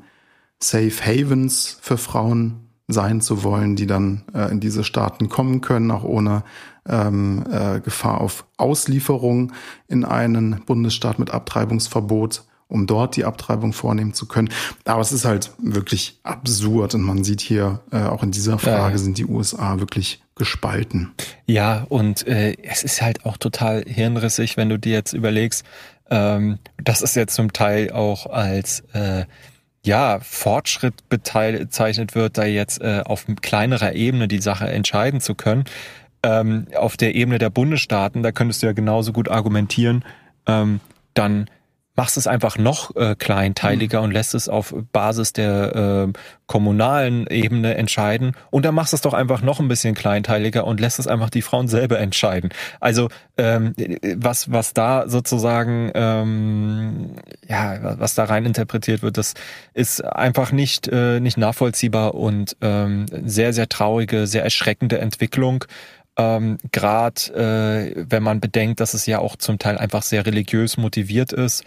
Speaker 1: Safe Havens für Frauen sein zu wollen, die dann äh, in diese Staaten kommen können, auch ohne ähm, äh, Gefahr auf Auslieferung in einen Bundesstaat mit Abtreibungsverbot, um dort die Abtreibung vornehmen zu können. Aber es ist halt wirklich absurd und man sieht hier äh, auch in dieser Frage sind die USA wirklich gespalten.
Speaker 2: Ja, und äh, es ist halt auch total hirnrissig, wenn du dir jetzt überlegst, ähm, das ist jetzt zum Teil auch als äh, ja, Fortschritt bezeichnet wird, da jetzt äh, auf kleinerer Ebene die Sache entscheiden zu können. Ähm, auf der Ebene der Bundesstaaten, da könntest du ja genauso gut argumentieren, ähm, dann machst es einfach noch äh, kleinteiliger mhm. und lässt es auf Basis der äh, kommunalen Ebene entscheiden. Und dann machst du es doch einfach noch ein bisschen kleinteiliger und lässt es einfach die Frauen selber entscheiden. Also ähm, was, was da sozusagen, ähm, ja, was da rein interpretiert wird, das ist einfach nicht, äh, nicht nachvollziehbar und ähm, sehr, sehr traurige, sehr erschreckende Entwicklung. Ähm, Gerade äh, wenn man bedenkt, dass es ja auch zum Teil einfach sehr religiös motiviert ist.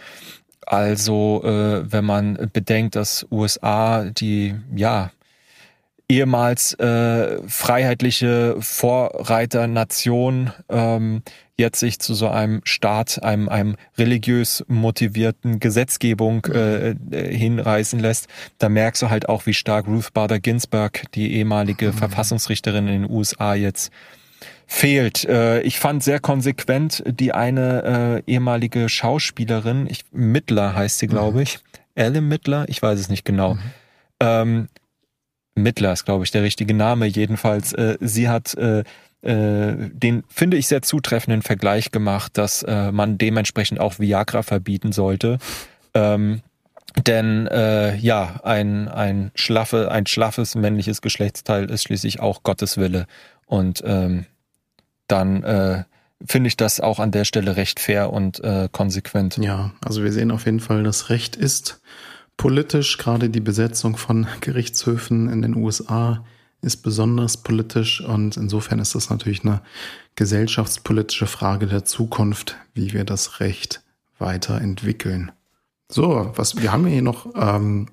Speaker 2: Also äh, wenn man bedenkt, dass USA die ja ehemals äh, freiheitliche Vorreiternation ähm, jetzt sich zu so einem Staat, einem, einem religiös motivierten Gesetzgebung äh, äh, hinreißen lässt, da merkst du halt auch, wie stark Ruth Bader Ginsburg, die ehemalige mhm. Verfassungsrichterin in den USA, jetzt fehlt. Äh, ich fand sehr konsequent die eine äh, ehemalige Schauspielerin, ich, Mittler heißt sie, glaube mhm. ich. Ellen Mittler, ich weiß es nicht genau. Mhm. Ähm, Mittler ist, glaube ich, der richtige Name. Jedenfalls, äh, sie hat äh, äh, den, finde ich, sehr zutreffenden Vergleich gemacht, dass äh, man dementsprechend auch Viagra verbieten sollte. Ähm, denn äh, ja, ein, ein, schlaffe, ein schlaffes männliches Geschlechtsteil ist schließlich auch Gottes Wille. Und ähm, dann äh, finde ich das auch an der Stelle recht fair und äh, konsequent.
Speaker 1: Ja, also wir sehen auf jeden Fall, das Recht ist politisch. Gerade die Besetzung von Gerichtshöfen in den USA ist besonders politisch und insofern ist das natürlich eine gesellschaftspolitische Frage der Zukunft, wie wir das Recht weiterentwickeln. So, was wir haben hier noch, ähm,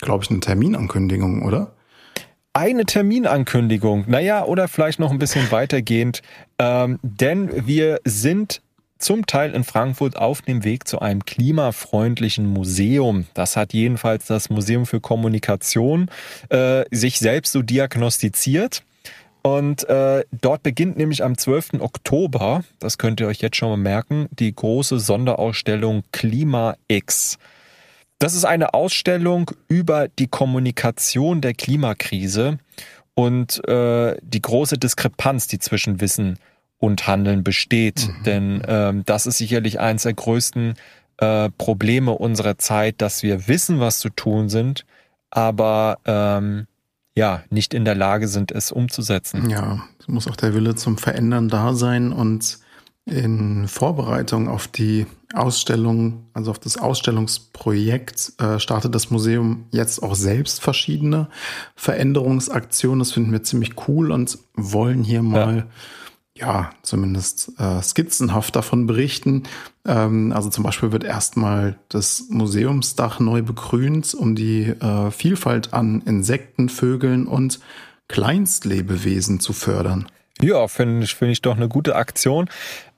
Speaker 1: glaube ich, eine Terminankündigung, oder?
Speaker 2: Eine Terminankündigung. Naja, oder vielleicht noch ein bisschen weitergehend, ähm, denn wir sind zum Teil in Frankfurt auf dem Weg zu einem klimafreundlichen Museum. Das hat jedenfalls das Museum für Kommunikation äh, sich selbst so diagnostiziert. Und äh, dort beginnt nämlich am 12. Oktober, das könnt ihr euch jetzt schon mal merken, die große Sonderausstellung Klima X. Das ist eine Ausstellung über die Kommunikation der Klimakrise und äh, die große Diskrepanz, die zwischen Wissen und Handeln besteht. Mhm. Denn ähm, das ist sicherlich eines der größten äh, Probleme unserer Zeit, dass wir wissen, was zu tun sind, aber ähm, ja, nicht in der Lage sind, es umzusetzen.
Speaker 1: Ja, es muss auch der Wille zum Verändern da sein und in Vorbereitung auf die Ausstellung, also auf das Ausstellungsprojekt, äh, startet das Museum jetzt auch selbst verschiedene Veränderungsaktionen. Das finden wir ziemlich cool und wollen hier mal, ja, ja zumindest äh, skizzenhaft davon berichten. Ähm, also zum Beispiel wird erstmal das Museumsdach neu begrünt, um die äh, Vielfalt an Insekten, Vögeln und Kleinstlebewesen zu fördern.
Speaker 2: Ja, finde ich, finde ich doch eine gute Aktion.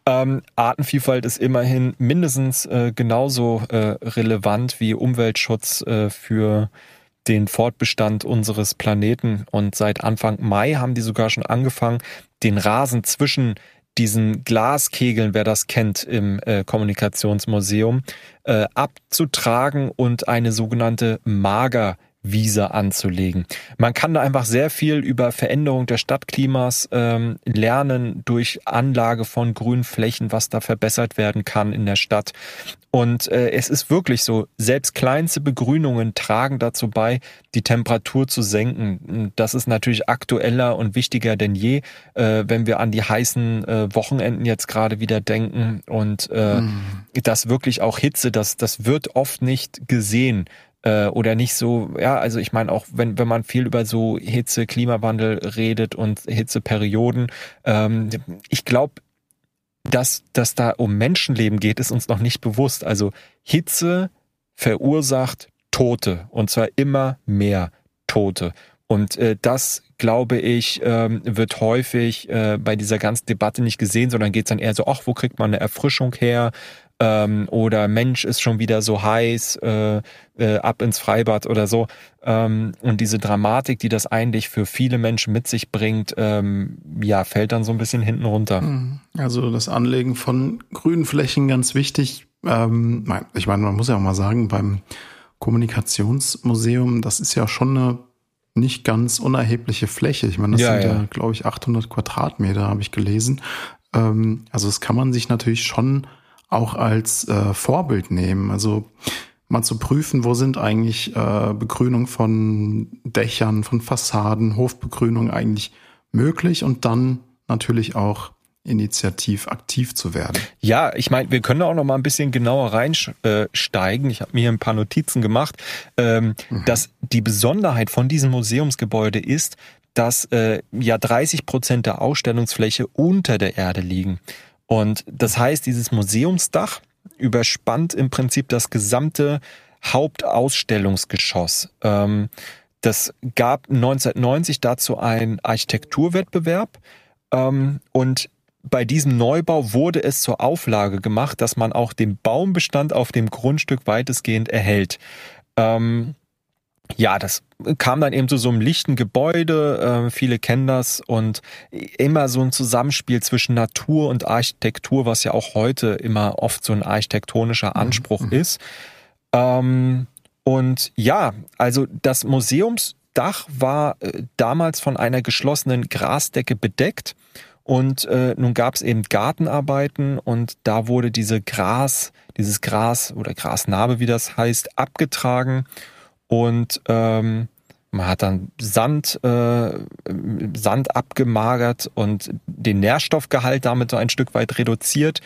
Speaker 2: Ähm, Artenvielfalt ist immerhin mindestens äh, genauso äh, relevant wie Umweltschutz äh, für den Fortbestand unseres Planeten. Und seit Anfang Mai haben die sogar schon angefangen, den Rasen zwischen diesen Glaskegeln, wer das kennt, im äh, Kommunikationsmuseum, äh, abzutragen und eine sogenannte Mager Wiese anzulegen. Man kann da einfach sehr viel über Veränderung der Stadtklimas ähm, lernen durch Anlage von grünen Flächen, was da verbessert werden kann in der Stadt. Und äh, es ist wirklich so, selbst kleinste Begrünungen tragen dazu bei, die Temperatur zu senken. Das ist natürlich aktueller und wichtiger denn je, äh, wenn wir an die heißen äh, Wochenenden jetzt gerade wieder denken und äh, mm. das wirklich auch Hitze, das, das wird oft nicht gesehen äh, oder nicht so, ja, also ich meine auch, wenn, wenn man viel über so Hitze, Klimawandel redet und Hitzeperioden, ähm, ich glaube, dass, dass da um Menschenleben geht, ist uns noch nicht bewusst. Also Hitze verursacht Tote und zwar immer mehr Tote. Und äh, das, glaube ich, ähm, wird häufig äh, bei dieser ganzen Debatte nicht gesehen, sondern geht es dann eher so, ach, wo kriegt man eine Erfrischung her? Ähm, oder Mensch ist schon wieder so heiß, äh, äh, ab ins Freibad oder so. Ähm, und diese Dramatik, die das eigentlich für viele Menschen mit sich bringt, ähm, ja, fällt dann so ein bisschen hinten runter. Mhm.
Speaker 1: Also das Anlegen von grünen Flächen ganz wichtig. Ähm, ich meine, man muss ja auch mal sagen, beim Kommunikationsmuseum, das ist ja schon eine nicht ganz unerhebliche Fläche. Ich meine, das ja, sind ja, ja glaube ich, 800 Quadratmeter, habe ich gelesen. Ähm, also das kann man sich natürlich schon auch als äh, Vorbild nehmen. Also mal zu prüfen, wo sind eigentlich äh, Begrünung von Dächern, von Fassaden, Hofbegrünung eigentlich möglich und dann natürlich auch initiativ aktiv zu werden.
Speaker 2: Ja, ich meine, wir können auch noch mal ein bisschen genauer reinsteigen. Ich habe mir ein paar Notizen gemacht, ähm, mhm. dass die Besonderheit von diesem Museumsgebäude ist, dass äh, ja 30 Prozent der Ausstellungsfläche unter der Erde liegen. Und das heißt, dieses Museumsdach überspannt im Prinzip das gesamte Hauptausstellungsgeschoss. Ähm, das gab 1990 dazu einen Architekturwettbewerb ähm, und bei diesem Neubau wurde es zur Auflage gemacht, dass man auch den Baumbestand auf dem Grundstück weitestgehend erhält. Ähm, ja, das kam dann eben zu so einem lichten Gebäude. Äh, viele kennen das und immer so ein Zusammenspiel zwischen Natur und Architektur, was ja auch heute immer oft so ein architektonischer mhm, Anspruch mhm. ist. Ähm, und ja, also das Museumsdach war äh, damals von einer geschlossenen Grasdecke bedeckt. Und äh, nun gab es eben Gartenarbeiten und da wurde diese Gras, dieses Gras oder Grasnarbe, wie das heißt, abgetragen und ähm, man hat dann Sand, äh, Sand abgemagert und den Nährstoffgehalt damit so ein Stück weit reduziert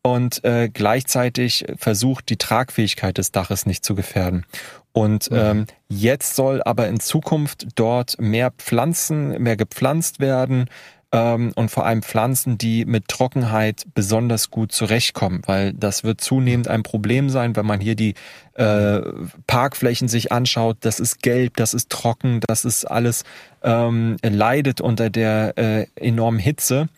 Speaker 2: und äh, gleichzeitig versucht, die Tragfähigkeit des Daches nicht zu gefährden. Und mhm. ähm, jetzt soll aber in Zukunft dort mehr Pflanzen, mehr gepflanzt werden, und vor allem Pflanzen, die mit Trockenheit besonders gut zurechtkommen, weil das wird zunehmend ein Problem sein, wenn man hier die äh, Parkflächen sich anschaut. Das ist gelb, das ist trocken, das ist alles ähm, leidet unter der äh, enormen Hitze.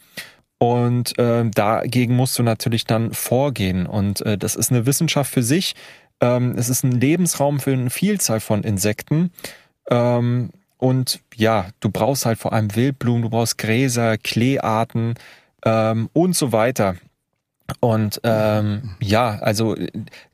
Speaker 2: Und äh, dagegen musst du natürlich dann vorgehen. Und äh, das ist eine Wissenschaft für sich. Ähm, es ist ein Lebensraum für eine Vielzahl von Insekten. Ähm, und ja, du brauchst halt vor allem Wildblumen, du brauchst Gräser, Kleearten ähm, und so weiter. Und ähm, ja, also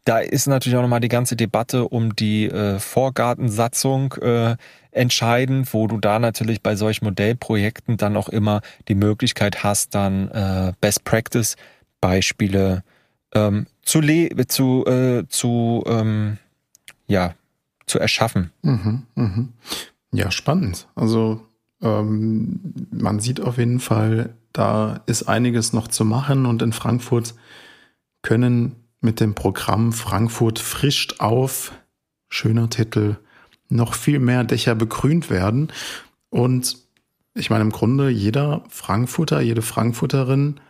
Speaker 2: da ist natürlich auch nochmal die ganze Debatte um die äh, Vorgartensatzung äh, entscheidend, wo du da natürlich bei solchen Modellprojekten dann auch immer die Möglichkeit hast, dann äh, Best Practice Beispiele ähm, zu le zu äh, zu ähm, ja zu erschaffen.
Speaker 1: Mhm, mh. Ja, spannend. Also ähm, man sieht auf jeden Fall, da ist einiges noch zu machen und in Frankfurt können mit dem Programm Frankfurt frischt auf, schöner Titel, noch viel mehr Dächer begrünt werden. Und ich meine, im Grunde jeder Frankfurter, jede Frankfurterin,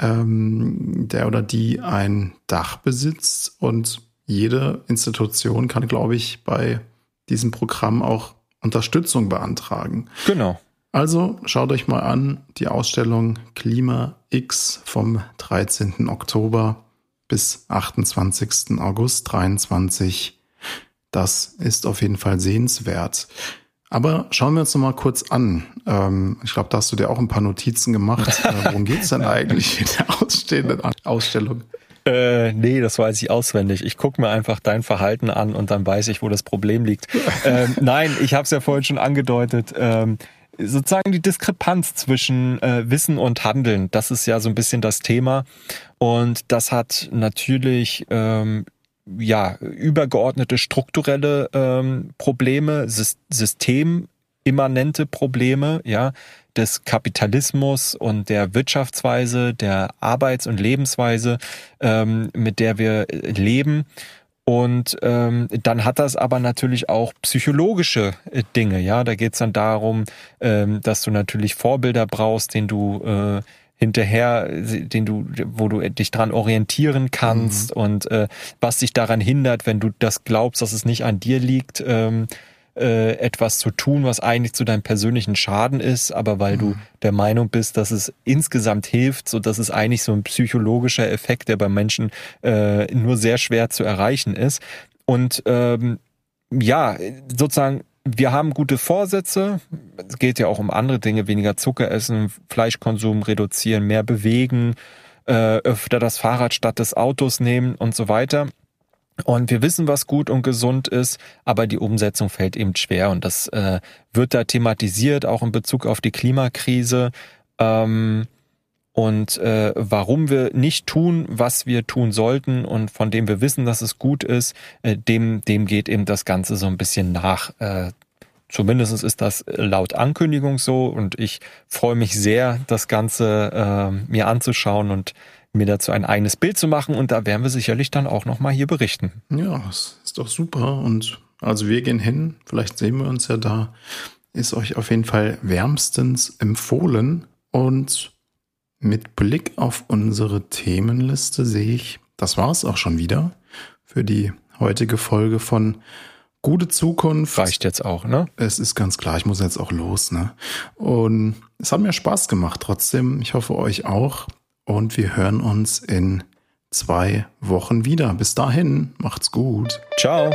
Speaker 1: ähm, der oder die ein Dach besitzt und jede Institution kann, glaube ich, bei diesem Programm auch Unterstützung beantragen.
Speaker 2: Genau.
Speaker 1: Also schaut euch mal an die Ausstellung Klima X vom 13. Oktober bis 28. August 23. Das ist auf jeden Fall sehenswert. Aber schauen wir uns noch mal kurz an. Ähm, ich glaube, da hast du dir auch ein paar Notizen gemacht. Äh, worum geht's denn eigentlich in der ausstehenden Ausstellung?
Speaker 2: Äh, nee, das weiß ich auswendig. Ich gucke mir einfach dein Verhalten an und dann weiß ich, wo das Problem liegt. ähm, nein, ich habe es ja vorhin schon angedeutet. Ähm, sozusagen die Diskrepanz zwischen äh, Wissen und Handeln, das ist ja so ein bisschen das Thema. Und das hat natürlich ähm, ja übergeordnete strukturelle ähm, Probleme, systemimmanente Probleme, ja, des Kapitalismus und der Wirtschaftsweise, der Arbeits- und Lebensweise, ähm, mit der wir leben. Und ähm, dann hat das aber natürlich auch psychologische äh, Dinge, ja. Da geht's dann darum, ähm, dass du natürlich Vorbilder brauchst, den du äh, hinterher, den du, wo du dich dran orientieren kannst mhm. und äh, was dich daran hindert, wenn du das glaubst, dass es nicht an dir liegt, ähm, äh, etwas zu tun, was eigentlich zu deinem persönlichen Schaden ist, aber weil mhm. du der Meinung bist, dass es insgesamt hilft, so dass es eigentlich so ein psychologischer Effekt, der bei Menschen äh, nur sehr schwer zu erreichen ist. Und ähm, ja, sozusagen wir haben gute Vorsätze. Es geht ja auch um andere Dinge, weniger Zucker essen, Fleischkonsum reduzieren, mehr bewegen, äh, öfter das Fahrrad statt des Autos nehmen und so weiter. Und wir wissen, was gut und gesund ist, aber die Umsetzung fällt eben schwer. Und das äh, wird da thematisiert, auch in Bezug auf die Klimakrise. Ähm, und äh, warum wir nicht tun, was wir tun sollten und von dem wir wissen, dass es gut ist, äh, dem, dem geht eben das Ganze so ein bisschen nach. Äh, zumindest ist das laut Ankündigung so und ich freue mich sehr, das Ganze äh, mir anzuschauen und mir dazu ein eigenes Bild zu machen und da werden wir sicherlich dann auch nochmal hier berichten.
Speaker 1: Ja, das ist doch super und also wir gehen hin, vielleicht sehen wir uns ja da, ist euch auf jeden Fall wärmstens empfohlen und mit Blick auf unsere Themenliste sehe ich, das war es auch schon wieder für die heutige Folge von Gute Zukunft.
Speaker 2: Reicht jetzt auch, ne?
Speaker 1: Es ist ganz klar, ich muss jetzt auch los, ne? Und es hat mir Spaß gemacht trotzdem. Ich hoffe euch auch und wir hören uns in zwei Wochen wieder. Bis dahin, macht's gut.
Speaker 2: Ciao.